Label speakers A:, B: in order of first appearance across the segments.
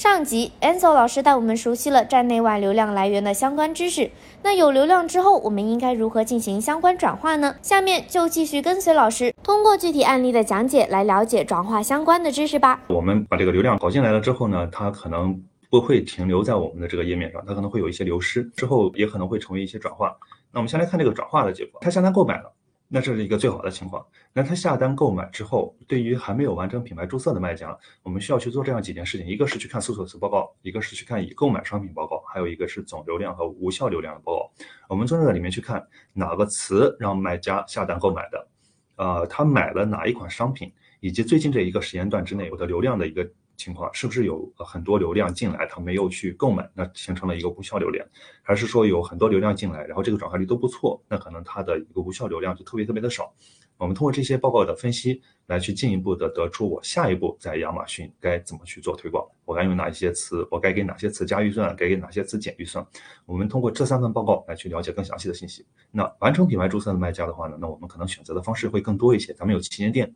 A: 上集，Enzo 老师带我们熟悉了站内外流量来源的相关知识。那有流量之后，我们应该如何进行相关转化呢？下面就继续跟随老师，通过具体案例的讲解来了解转化相关的知识吧。
B: 我们把这个流量搞进来了之后呢，它可能不会停留在我们的这个页面上，它可能会有一些流失，之后也可能会成为一些转化。那我们先来看这个转化的结果，他下单购买了。那这是一个最好的情况。那他下单购买之后，对于还没有完成品牌注册的卖家，我们需要去做这样几件事情：一个是去看搜索词报告，一个是去看已购买商品报告，还有一个是总流量和无效流量的报告。我们从这里面去看哪个词让卖家下单购买的，呃，他买了哪一款商品，以及最近这一个时间段之内我的流量的一个。情况是不是有很多流量进来，他没有去购买，那形成了一个无效流量，还是说有很多流量进来，然后这个转化率都不错，那可能它的一个无效流量就特别特别的少。我们通过这些报告的分析来去进一步的得出我下一步在亚马逊该怎么去做推广，我该用哪一些词，我该给哪些词加预算，该给哪些词减预算。我们通过这三份报告来去了解更详细的信息。那完成品牌注册的卖家的话呢，那我们可能选择的方式会更多一些。咱们有旗舰店。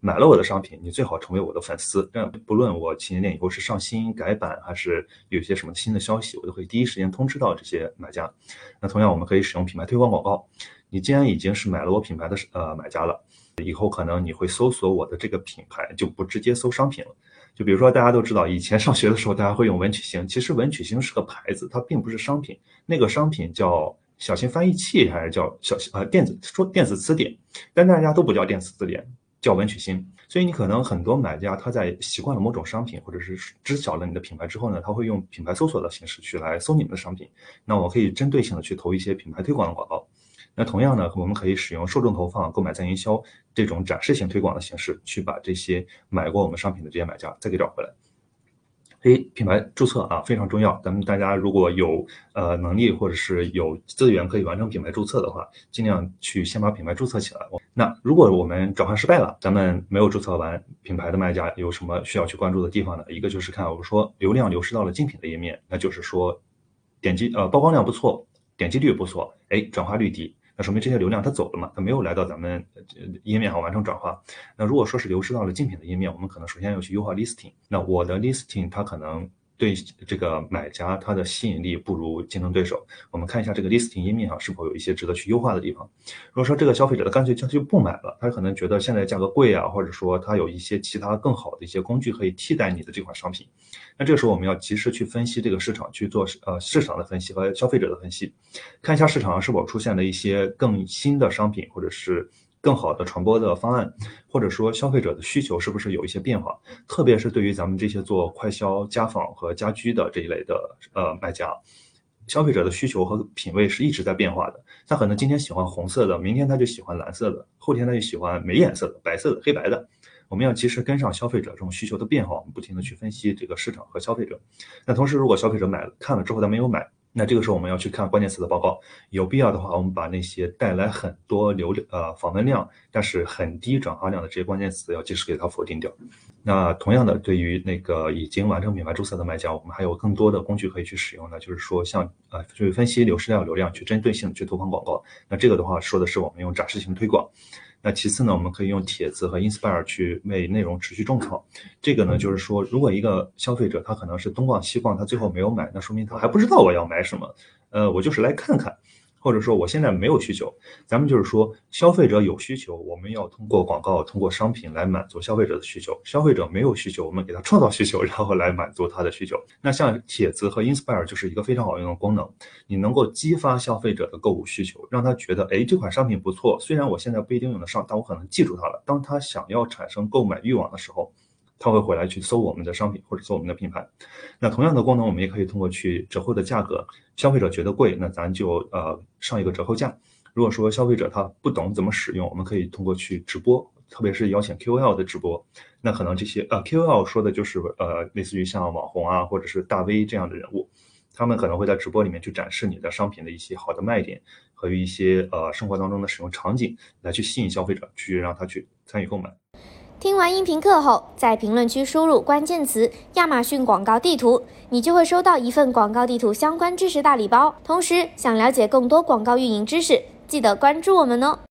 B: 买了我的商品，你最好成为我的粉丝。这样，不论我旗舰店以后是上新改版，还是有些什么新的消息，我都会第一时间通知到这些买家。那同样，我们可以使用品牌推广广告。你既然已经是买了我品牌的呃买家了，以后可能你会搜索我的这个品牌，就不直接搜商品了。就比如说，大家都知道，以前上学的时候，大家会用文曲星，其实文曲星是个牌子，它并不是商品。那个商品叫小型翻译器，还是叫小呃电子说电子词典，但大家都不叫电子词典。叫文曲星，所以你可能很多买家他在习惯了某种商品，或者是知晓了你的品牌之后呢，他会用品牌搜索的形式去来搜你们的商品。那我可以针对性的去投一些品牌推广的广告。那同样呢，我们可以使用受众投放、购买再营销这种展示型推广的形式，去把这些买过我们商品的这些买家再给找回来。A 品牌注册啊非常重要，咱们大家如果有呃能力或者是有资源可以完成品牌注册的话，尽量去先把品牌注册起来。那如果我们转换失败了，咱们没有注册完品牌的卖家有什么需要去关注的地方呢？一个就是看我们说流量流失到了竞品的页面，那就是说点击呃曝光量不错，点击率不错，哎转化率低。那说明这些流量它走了嘛？它没有来到咱们页面上完成转化。那如果说是流失到了竞品的页面，我们可能首先要去优化 listing。那我的 listing 它可能。对这个买家，它的吸引力不如竞争对手。我们看一下这个 listing 页面上是否有一些值得去优化的地方。如果说这个消费者他干脆他就不买了，他可能觉得现在价格贵啊，或者说他有一些其他更好的一些工具可以替代你的这款商品。那这个时候我们要及时去分析这个市场，去做呃市场的分析和消费者的分析，看一下市场上是否出现了一些更新的商品，或者是。更好的传播的方案，或者说消费者的需求是不是有一些变化？特别是对于咱们这些做快销、家纺和家居的这一类的呃卖家，消费者的需求和品味是一直在变化的。他可能今天喜欢红色的，明天他就喜欢蓝色的，后天他就喜欢没颜色的、白色的、黑白的。我们要及时跟上消费者这种需求的变化，我们不停的去分析这个市场和消费者。那同时，如果消费者买了看了之后他没有买。那这个时候我们要去看关键词的报告，有必要的话，我们把那些带来很多流量呃访问量，但是很低转化量的这些关键词要及时给它否定掉。那同样的，对于那个已经完成品牌注册的卖家，我们还有更多的工具可以去使用呢，就是说像呃去分析流失量、流量，去针对性去投放广告。那这个的话说的是我们用展示型推广。那其次呢，我们可以用帖子和 Inspire 去为内容持续种草。这个呢，就是说，如果一个消费者他可能是东逛西逛，他最后没有买，那说明他还不知道我要买什么。呃，我就是来看看。或者说我现在没有需求，咱们就是说消费者有需求，我们要通过广告、通过商品来满足消费者的需求。消费者没有需求，我们给他创造需求，然后来满足他的需求。那像帖子和 Inspire 就是一个非常好用的功能，你能够激发消费者的购物需求，让他觉得，哎，这款商品不错，虽然我现在不一定用得上，但我可能记住它了。当他想要产生购买欲望的时候。他会回来去搜我们的商品或者搜我们的品牌，那同样的功能我们也可以通过去折后的价格，消费者觉得贵，那咱就呃上一个折扣价。如果说消费者他不懂怎么使用，我们可以通过去直播，特别是邀请 KOL 的直播，那可能这些呃 KOL 说的就是呃类似于像网红啊或者是大 V 这样的人物，他们可能会在直播里面去展示你的商品的一些好的卖点和一些呃生活当中的使用场景，来去吸引消费者去让他去参与购买。
A: 听完音频课后，在评论区输入关键词“亚马逊广告地图”，你就会收到一份广告地图相关知识大礼包。同时，想了解更多广告运营知识，记得关注我们哦。